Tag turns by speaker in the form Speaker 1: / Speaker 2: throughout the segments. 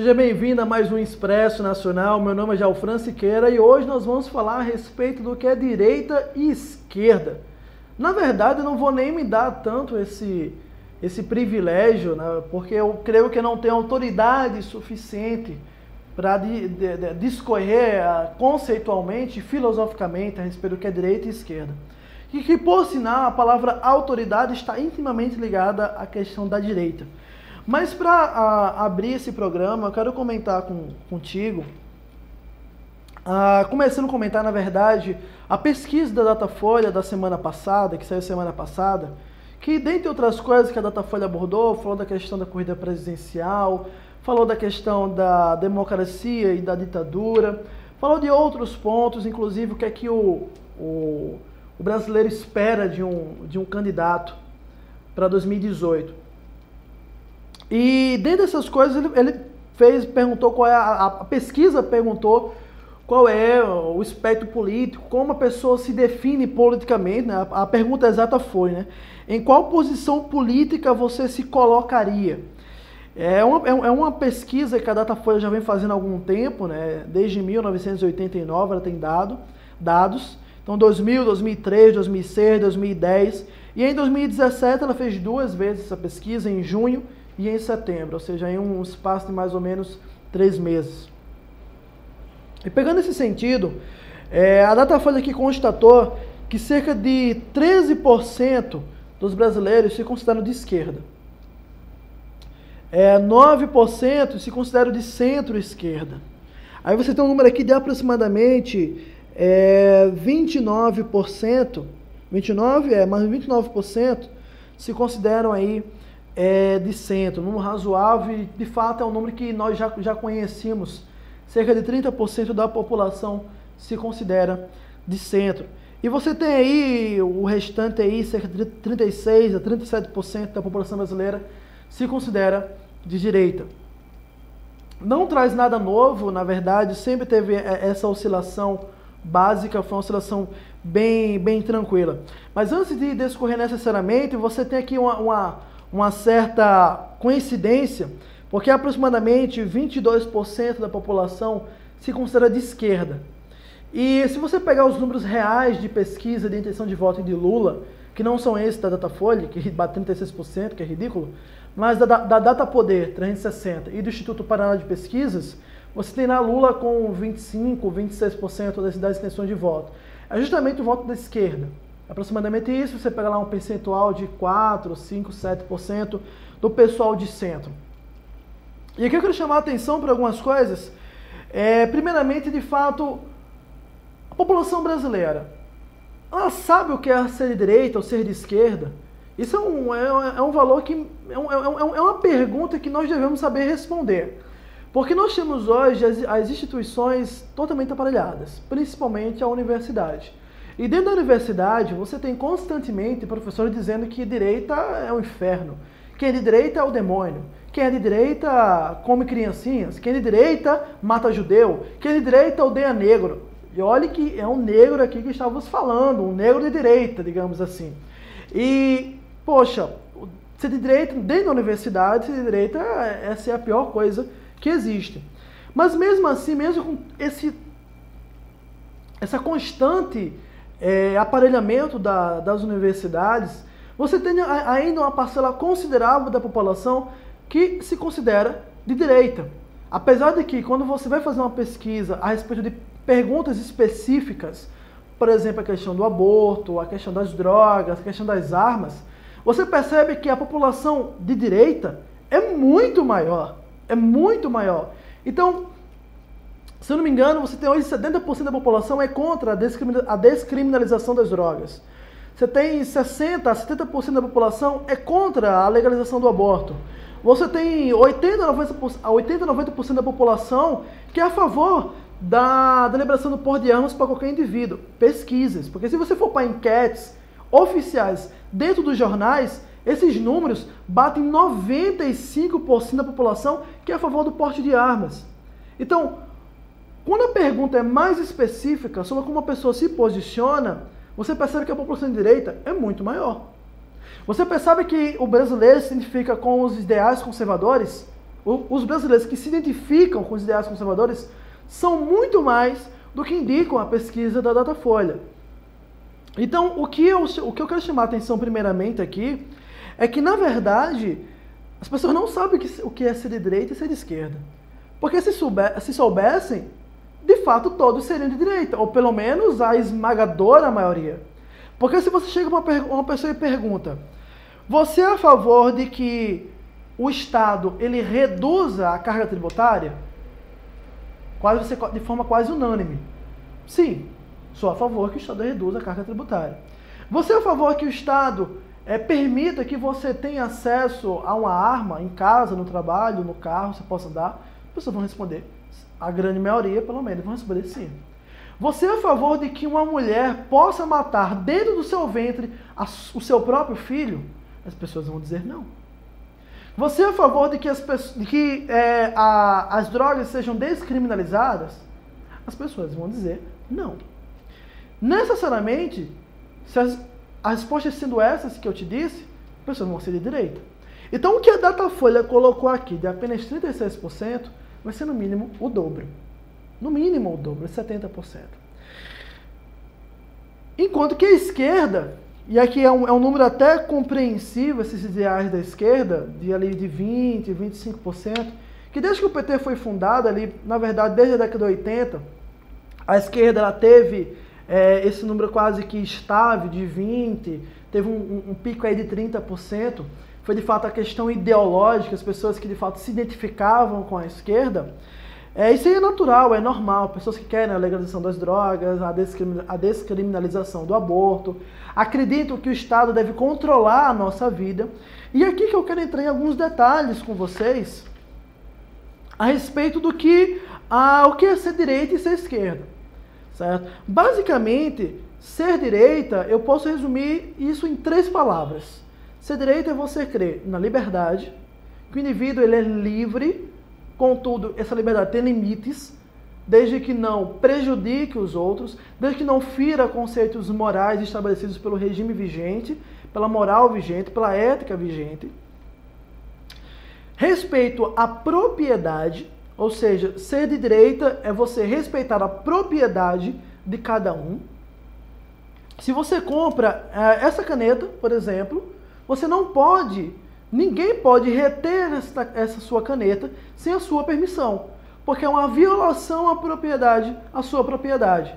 Speaker 1: Seja bem-vindo a mais um Expresso Nacional. Meu nome é Jalfran Siqueira e hoje nós vamos falar a respeito do que é direita e esquerda. Na verdade, eu não vou nem me dar tanto esse, esse privilégio, né, porque eu creio que não tenho autoridade suficiente para de, de, de, discorrer uh, conceitualmente, filosoficamente a respeito do que é direita e esquerda. E que, por sinal, a palavra autoridade está intimamente ligada à questão da direita. Mas para abrir esse programa, eu quero comentar com, contigo, começando a comentar, na verdade, a pesquisa da Datafolha da semana passada, que saiu semana passada, que, dentre outras coisas que a Datafolha abordou, falou da questão da corrida presidencial, falou da questão da democracia e da ditadura, falou de outros pontos, inclusive o que é que o, o, o brasileiro espera de um, de um candidato para 2018. E dentro dessas coisas ele, ele fez, perguntou qual é a, a, pesquisa perguntou qual é o espectro político, como a pessoa se define politicamente. Né? A, a pergunta exata foi, né? Em qual posição política você se colocaria? É uma, é, é uma pesquisa que a Datafolha já vem fazendo há algum tempo, né? desde 1989 ela tem dado, dados. Então 2000, 2003, 2006, 2010 e em 2017 ela fez duas vezes essa pesquisa, em junho e em setembro, ou seja, em um espaço de mais ou menos três meses. E pegando esse sentido, é, a Datafolha aqui constatou que cerca de 13% dos brasileiros se consideram de esquerda. É, 9% se consideram de centro-esquerda. Aí você tem um número aqui de aproximadamente é, 29%, 29 é, mas 29% se consideram aí é, de centro, número razoável, de fato é um número que nós já, já conhecemos. Cerca de 30% da população se considera de centro. E você tem aí o restante aí, cerca de 36 a 37% da população brasileira se considera de direita. Não traz nada novo, na verdade, sempre teve essa oscilação básica, foi uma oscilação bem, bem tranquila. Mas antes de discorrer necessariamente, você tem aqui uma, uma uma certa coincidência, porque aproximadamente 22% da população se considera de esquerda. E se você pegar os números reais de pesquisa de intenção de voto de Lula, que não são esses da Datafolha, que bate 36%, que é ridículo, mas da, da Data Poder 360 e do Instituto Paraná de Pesquisas, você tem na Lula com 25, 26% das, das intenções de voto. É justamente o voto da esquerda. Aproximadamente isso, você pega lá um percentual de 4, 5, 7% do pessoal de centro. E aqui eu quero chamar a atenção para algumas coisas. É, primeiramente, de fato, a população brasileira, ela sabe o que é ser de direita ou ser de esquerda? Isso é um, é, é um valor que. É, um, é, um, é uma pergunta que nós devemos saber responder. Porque nós temos hoje as, as instituições totalmente aparelhadas, principalmente a universidade. E dentro da universidade, você tem constantemente professores dizendo que direita é o inferno, quem é de direita é o demônio, quem é de direita come criancinhas, quem é de direita mata judeu, quem é de direita odeia negro. E olhe que é um negro aqui que estávamos falando, um negro de direita, digamos assim. E, poxa, ser de direita, dentro da universidade, ser de direita, essa é a pior coisa que existe. Mas mesmo assim, mesmo com esse, essa constante é, aparelhamento da, das universidades, você tem ainda uma parcela considerável da população que se considera de direita. Apesar de que, quando você vai fazer uma pesquisa a respeito de perguntas específicas, por exemplo, a questão do aborto, a questão das drogas, a questão das armas, você percebe que a população de direita é muito maior. É muito maior. Então, se eu não me engano, você tem hoje 70% da população é contra a descriminalização das drogas. Você tem 60% a 70% da população é contra a legalização do aborto. Você tem 80 a 90%, 80, 90 da população que é a favor da, da liberação do porte de armas para qualquer indivíduo. Pesquisas. Porque se você for para enquetes oficiais dentro dos jornais, esses números batem 95% da população que é a favor do porte de armas. Então, quando a pergunta é mais específica sobre como a pessoa se posiciona, você percebe que a população de direita é muito maior. Você percebe que o brasileiro se identifica com os ideais conservadores? os brasileiros que se identificam com os ideais conservadores são muito mais do que indicam a pesquisa da Datafolha. Então, o que, eu, o que eu quero chamar a atenção primeiramente aqui é que, na verdade, as pessoas não sabem o que, é ser de direita e ser de esquerda. Porque se, souber, se soubessem, de fato todos seriam de direita, ou pelo menos a esmagadora maioria. Porque se você chega para uma, uma pessoa e pergunta, você é a favor de que o Estado ele reduza a carga tributária? Quase de forma quase unânime. Sim, sou a favor que o Estado reduza a carga tributária. Você é a favor que o Estado é, permita que você tenha acesso a uma arma em casa, no trabalho, no carro, você possa dar? As pessoas vão responder, a grande maioria, pelo menos, vão responder sim. Você é a favor de que uma mulher possa matar dentro do seu ventre o seu próprio filho? As pessoas vão dizer não. Você é a favor de que as, de que, é, a, as drogas sejam descriminalizadas? As pessoas vão dizer não. Necessariamente, se as, as respostas sendo essas que eu te disse, as pessoas vão ser de direita. Então, o que a Datafolha colocou aqui de apenas 36% vai ser no mínimo o dobro. No mínimo o dobro, 70%. Enquanto que a esquerda, e aqui é um, é um número até compreensível, esses ideais da esquerda, de ali de 20%, 25%, que desde que o PT foi fundado ali, na verdade, desde a década de 80, a esquerda ela teve é, esse número quase que estável de 20%, teve um, um, um pico aí de 30%, foi de fato a questão ideológica, as pessoas que de fato se identificavam com a esquerda. É, isso aí é natural, é normal. Pessoas que querem a legalização das drogas, a, descriminalização do aborto, acreditam que o Estado deve controlar a nossa vida. E aqui que eu quero entrar em alguns detalhes com vocês a respeito do que, a, o que é ser direita e ser esquerda. Certo? Basicamente, ser direita, eu posso resumir isso em três palavras. Ser direita é você crer na liberdade, que o indivíduo ele é livre Contudo, essa liberdade tem limites, desde que não prejudique os outros, desde que não fira conceitos morais estabelecidos pelo regime vigente, pela moral vigente, pela ética vigente. Respeito à propriedade, ou seja, ser de direita é você respeitar a propriedade de cada um. Se você compra eh, essa caneta, por exemplo, você não pode Ninguém pode reter essa, essa sua caneta sem a sua permissão, porque é uma violação à propriedade, à sua propriedade.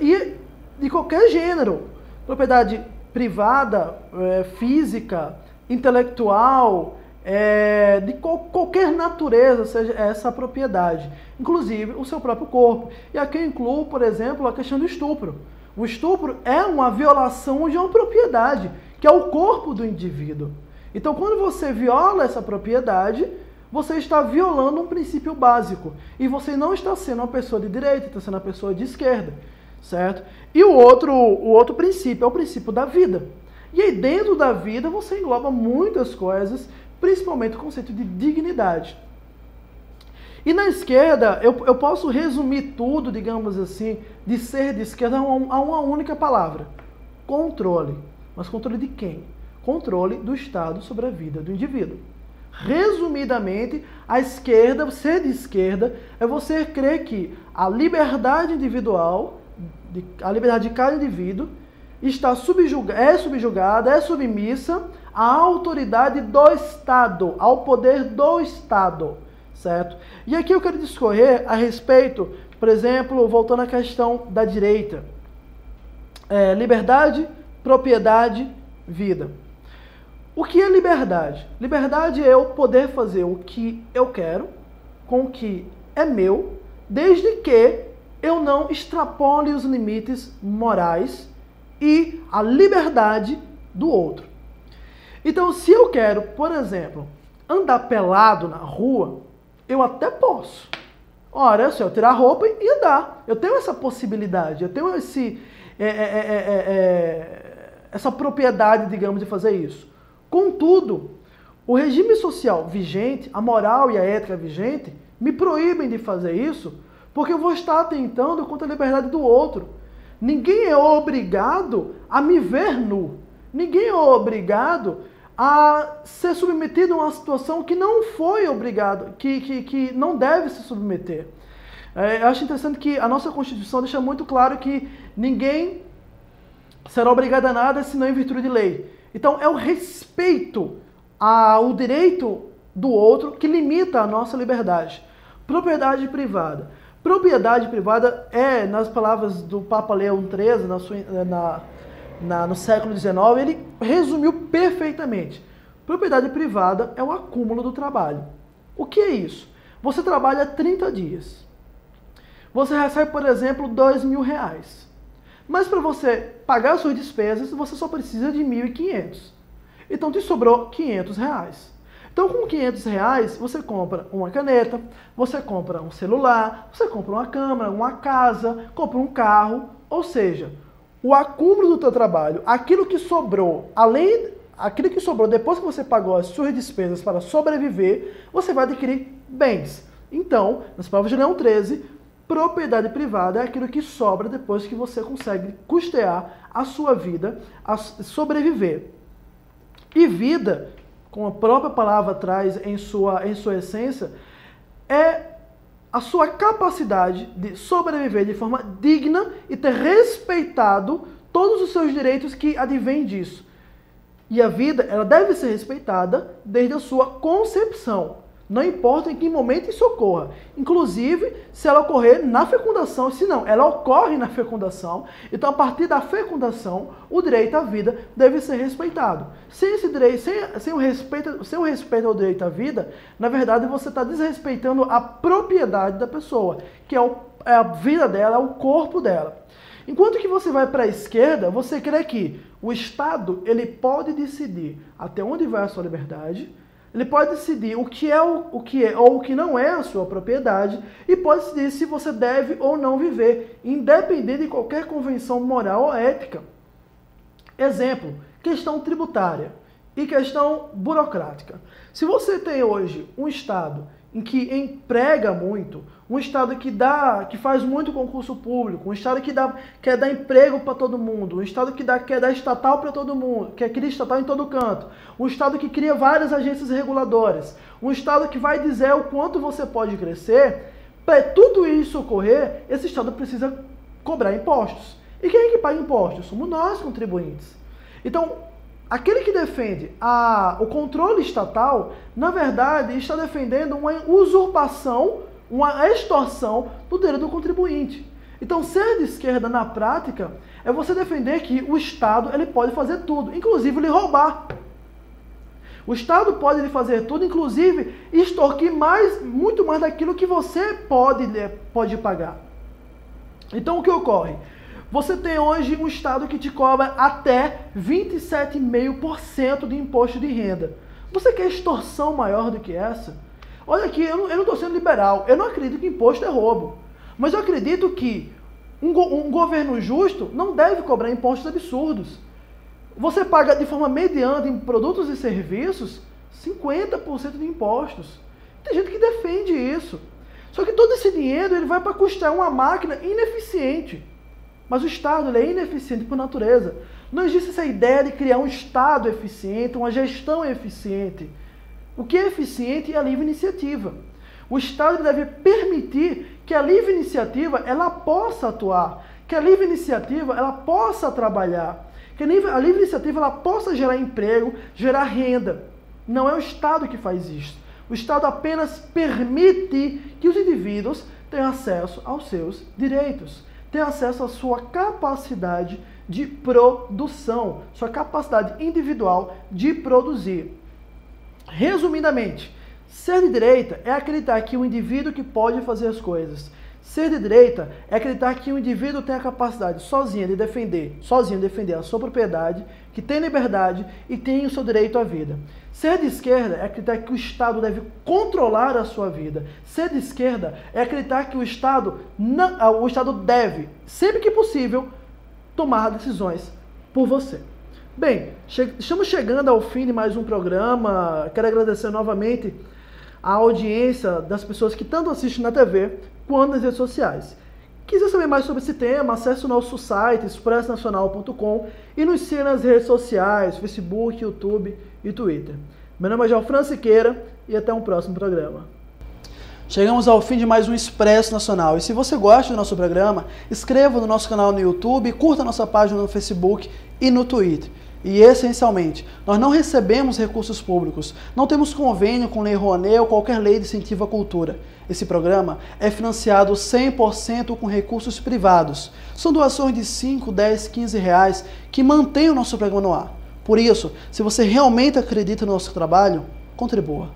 Speaker 1: E de qualquer gênero, propriedade privada, é, física, intelectual, é, de qual, qualquer natureza seja essa propriedade, inclusive o seu próprio corpo. E aqui eu incluo, por exemplo, a questão do estupro. O estupro é uma violação de uma propriedade, que é o corpo do indivíduo. Então, quando você viola essa propriedade, você está violando um princípio básico. E você não está sendo uma pessoa de direita, está sendo uma pessoa de esquerda. Certo? E o outro, o outro princípio é o princípio da vida. E aí, dentro da vida, você engloba muitas coisas, principalmente o conceito de dignidade. E na esquerda, eu, eu posso resumir tudo, digamos assim, de ser de esquerda a uma, a uma única palavra: controle. Mas controle de quem? controle do Estado sobre a vida do indivíduo. Resumidamente, a esquerda, ser de esquerda, é você crer que a liberdade individual, a liberdade de cada indivíduo, está subjugada, é subjugada, é submissa à autoridade do Estado, ao poder do Estado, certo? E aqui eu quero discorrer a respeito, por exemplo, voltando à questão da direita. É, liberdade, propriedade, vida. O que é liberdade? Liberdade é eu poder fazer o que eu quero, com o que é meu, desde que eu não extrapole os limites morais e a liberdade do outro. Então, se eu quero, por exemplo, andar pelado na rua, eu até posso. Ora, se eu tirar a roupa e andar. Eu tenho essa possibilidade, eu tenho esse, é, é, é, essa propriedade, digamos, de fazer isso. Contudo, o regime social vigente, a moral e a ética vigente, me proíbem de fazer isso porque eu vou estar atentando contra a liberdade do outro. Ninguém é obrigado a me ver nu. Ninguém é obrigado a ser submetido a uma situação que não foi obrigado, que, que, que não deve se submeter. É, eu acho interessante que a nossa Constituição deixa muito claro que ninguém será obrigado a nada senão em virtude de lei. Então, é o respeito ao direito do outro que limita a nossa liberdade. Propriedade privada. Propriedade privada é, nas palavras do Papa Leão XIII, na sua, na, na, no século XIX, ele resumiu perfeitamente. Propriedade privada é o acúmulo do trabalho. O que é isso? Você trabalha 30 dias. Você recebe, por exemplo, dois mil reais. Mas para você pagar as suas despesas, você só precisa de 1.500. Então te sobrou 500 reais. Então com 500 reais você compra uma caneta, você compra um celular, você compra uma câmera, uma casa, compra um carro. Ou seja, o acúmulo do teu trabalho, aquilo que sobrou, além aquilo que sobrou depois que você pagou as suas despesas para sobreviver, você vai adquirir bens. Então, nas palavras de Leão 13, Propriedade privada é aquilo que sobra depois que você consegue custear a sua vida, a sobreviver. E vida, como a própria palavra traz em sua, em sua essência, é a sua capacidade de sobreviver de forma digna e ter respeitado todos os seus direitos que advêm disso. E a vida, ela deve ser respeitada desde a sua concepção. Não importa em que momento isso ocorra. Inclusive, se ela ocorrer na fecundação, se não, ela ocorre na fecundação. Então, a partir da fecundação, o direito à vida deve ser respeitado. Sem esse direito, sem, sem, o, respeito, sem o respeito ao direito à vida, na verdade, você está desrespeitando a propriedade da pessoa, que é, o, é a vida dela, é o corpo dela. Enquanto que você vai para a esquerda, você crê que o Estado ele pode decidir até onde vai a sua liberdade, ele pode decidir o que é o, o que é ou o que não é a sua propriedade e pode decidir se você deve ou não viver, independente de qualquer convenção moral ou ética. Exemplo, questão tributária e questão burocrática. Se você tem hoje um estado em que emprega muito, um estado que dá, que faz muito concurso público, um estado que dá, quer dar emprego para todo mundo, um estado que dá, quer dar estatal para todo mundo, quer criar estatal em todo canto, um estado que cria várias agências reguladoras, um estado que vai dizer o quanto você pode crescer, para tudo isso ocorrer, esse estado precisa cobrar impostos. E quem é que paga impostos? Somos nós, contribuintes. Então, Aquele que defende a, o controle estatal, na verdade, está defendendo uma usurpação, uma extorsão do direito do contribuinte. Então, ser de esquerda na prática é você defender que o Estado ele pode fazer tudo, inclusive lhe roubar. O Estado pode lhe fazer tudo, inclusive extorquir mais, muito mais daquilo que você pode, pode pagar. Então, o que ocorre? Você tem hoje um estado que te cobra até 27,5% de imposto de renda. Você quer extorsão maior do que essa? Olha aqui, eu não estou sendo liberal. Eu não acredito que imposto é roubo. Mas eu acredito que um, go um governo justo não deve cobrar impostos absurdos. Você paga de forma mediana em produtos e serviços 50% de impostos. Tem gente que defende isso. Só que todo esse dinheiro ele vai para custar uma máquina ineficiente. Mas o Estado é ineficiente por natureza. Não existe essa ideia de criar um Estado eficiente, uma gestão eficiente. O que é eficiente é a livre iniciativa. O Estado deve permitir que a livre iniciativa ela possa atuar, que a livre iniciativa ela possa trabalhar, que a livre, iniciativa ela possa gerar emprego, gerar renda. Não é o Estado que faz isso. O Estado apenas permite que os indivíduos tenham acesso aos seus direitos ter acesso à sua capacidade de produção, sua capacidade individual de produzir. Resumidamente, ser de direita é acreditar que o indivíduo que pode fazer as coisas. Ser de direita é acreditar que o indivíduo tem a capacidade sozinho de defender, sozinho defender a sua propriedade, que tem liberdade e tem o seu direito à vida. Ser de esquerda é acreditar que o Estado deve controlar a sua vida. Ser de esquerda é acreditar que o Estado, não, ah, o Estado deve, sempre que possível, tomar decisões por você. Bem, che estamos chegando ao fim de mais um programa. Quero agradecer novamente a audiência das pessoas que tanto assistem na TV quanto nas redes sociais. Quiser saber mais sobre esse tema, acesse o nosso site expressnacional.com e nos siga nas redes sociais, Facebook, YouTube e Twitter. Meu nome é João Siqueira e até um próximo programa.
Speaker 2: Chegamos ao fim de mais um Expresso Nacional. E se você gosta do nosso programa, inscreva no nosso canal no YouTube, curta nossa página no Facebook e no Twitter. E essencialmente, nós não recebemos recursos públicos, não temos convênio com Lei Rouanet ou qualquer lei de incentivo à cultura. Esse programa é financiado 100% com recursos privados. São doações de 5, 10, 15 reais que mantêm o nosso programa no ar. Por isso, se você realmente acredita no nosso trabalho, contribua.